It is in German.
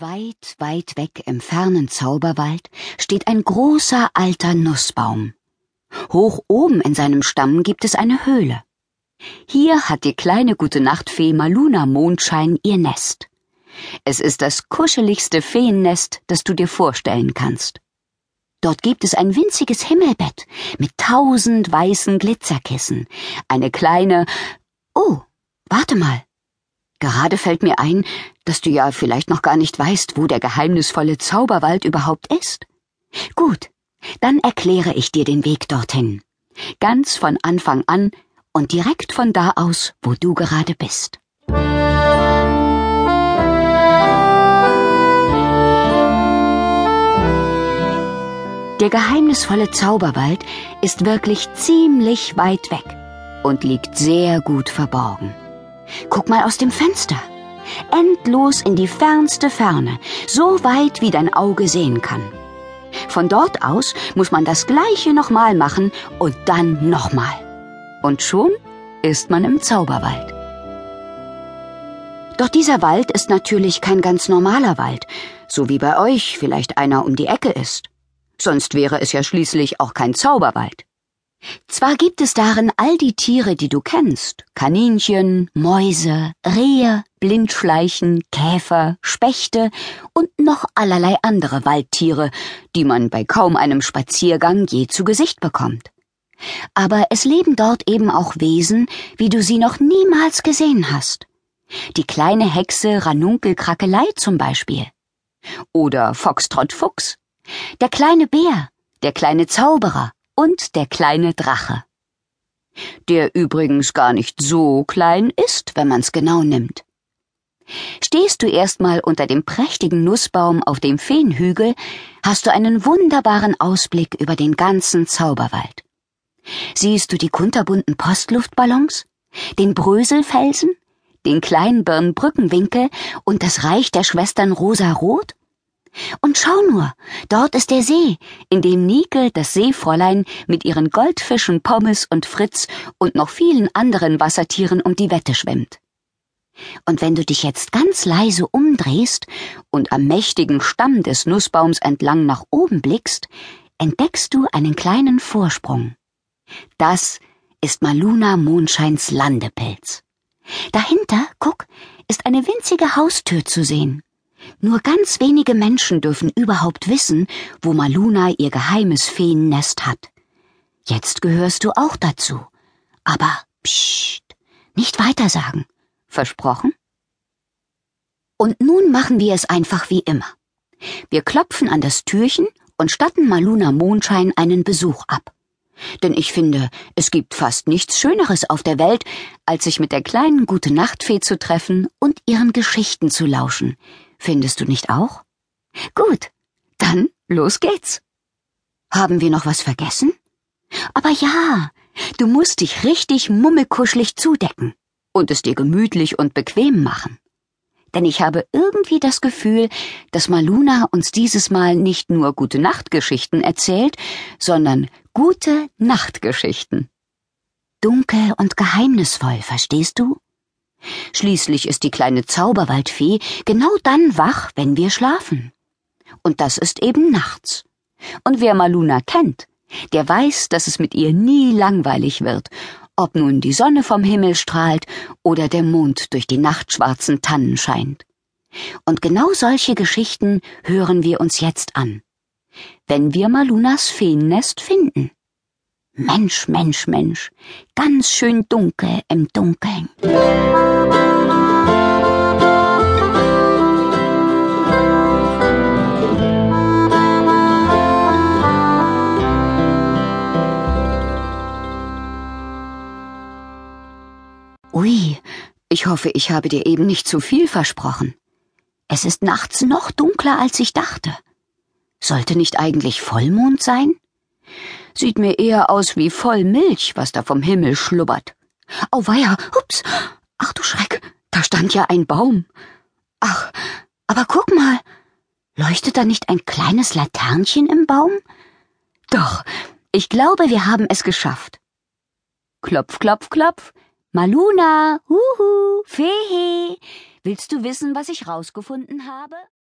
Weit, weit weg im fernen Zauberwald steht ein großer alter Nussbaum. Hoch oben in seinem Stamm gibt es eine Höhle. Hier hat die kleine gute Nachtfee Maluna Mondschein ihr Nest. Es ist das kuscheligste Feennest, das du dir vorstellen kannst. Dort gibt es ein winziges Himmelbett mit tausend weißen Glitzerkissen, eine kleine Oh, warte mal. Gerade fällt mir ein, dass du ja vielleicht noch gar nicht weißt, wo der geheimnisvolle Zauberwald überhaupt ist. Gut, dann erkläre ich dir den Weg dorthin. Ganz von Anfang an und direkt von da aus, wo du gerade bist. Der geheimnisvolle Zauberwald ist wirklich ziemlich weit weg und liegt sehr gut verborgen. Guck mal aus dem Fenster. Endlos in die fernste Ferne, so weit wie dein Auge sehen kann. Von dort aus muss man das gleiche nochmal machen und dann nochmal. Und schon ist man im Zauberwald. Doch dieser Wald ist natürlich kein ganz normaler Wald, so wie bei euch vielleicht einer um die Ecke ist. Sonst wäre es ja schließlich auch kein Zauberwald. Zwar gibt es darin all die Tiere, die du kennst, Kaninchen, Mäuse, Rehe, Blindschleichen, Käfer, Spechte und noch allerlei andere Waldtiere, die man bei kaum einem Spaziergang je zu Gesicht bekommt. Aber es leben dort eben auch Wesen, wie du sie noch niemals gesehen hast. Die kleine Hexe Ranunkel Krakelei zum Beispiel. Oder Foxtrott Fuchs. Der kleine Bär, der kleine Zauberer und der kleine Drache. Der übrigens gar nicht so klein ist, wenn man's genau nimmt. Stehst du erstmal unter dem prächtigen Nussbaum auf dem Feenhügel, hast du einen wunderbaren Ausblick über den ganzen Zauberwald. Siehst du die kunterbunten Postluftballons, den Bröselfelsen, den Kleinbirnbrückenwinkel und das Reich der Schwestern Rosa-Rot? Und schau nur, dort ist der See, in dem Nike, das Seefräulein, mit ihren Goldfischen Pommes und Fritz und noch vielen anderen Wassertieren um die Wette schwimmt. Und wenn du dich jetzt ganz leise umdrehst und am mächtigen Stamm des Nussbaums entlang nach oben blickst, entdeckst du einen kleinen Vorsprung. Das ist Maluna Mondscheins Landepilz. Dahinter, guck, ist eine winzige Haustür zu sehen. Nur ganz wenige Menschen dürfen überhaupt wissen, wo Maluna ihr geheimes Feennest hat. Jetzt gehörst du auch dazu. Aber psst, nicht weitersagen. Versprochen? Und nun machen wir es einfach wie immer. Wir klopfen an das Türchen und statten Maluna Mondschein einen Besuch ab. Denn ich finde, es gibt fast nichts Schöneres auf der Welt, als sich mit der kleinen Gute Nachtfee zu treffen und ihren Geschichten zu lauschen, Findest du nicht auch? Gut, dann los geht's. Haben wir noch was vergessen? Aber ja, du musst dich richtig mummelkuschelig zudecken und es dir gemütlich und bequem machen. Denn ich habe irgendwie das Gefühl, dass Maluna uns dieses Mal nicht nur gute Nachtgeschichten erzählt, sondern gute Nachtgeschichten. Dunkel und geheimnisvoll, verstehst du? Schließlich ist die kleine Zauberwaldfee genau dann wach, wenn wir schlafen. Und das ist eben nachts. Und wer Maluna kennt, der weiß, dass es mit ihr nie langweilig wird, ob nun die Sonne vom Himmel strahlt oder der Mond durch die nachtschwarzen Tannen scheint. Und genau solche Geschichten hören wir uns jetzt an, wenn wir Malunas Feennest finden. Mensch, Mensch, Mensch, ganz schön dunkel im Dunkeln. Ui, ich hoffe, ich habe dir eben nicht zu viel versprochen. Es ist nachts noch dunkler, als ich dachte. Sollte nicht eigentlich Vollmond sein? Sieht mir eher aus wie voll Milch, was da vom Himmel schlubbert. Auweia, hups, ach du Schreck, da stand ja ein Baum. Ach, aber guck mal, leuchtet da nicht ein kleines Laternchen im Baum? Doch, ich glaube, wir haben es geschafft. Klopf, klopf, klopf. Maluna, huhu, Fehe. Willst du wissen, was ich rausgefunden habe?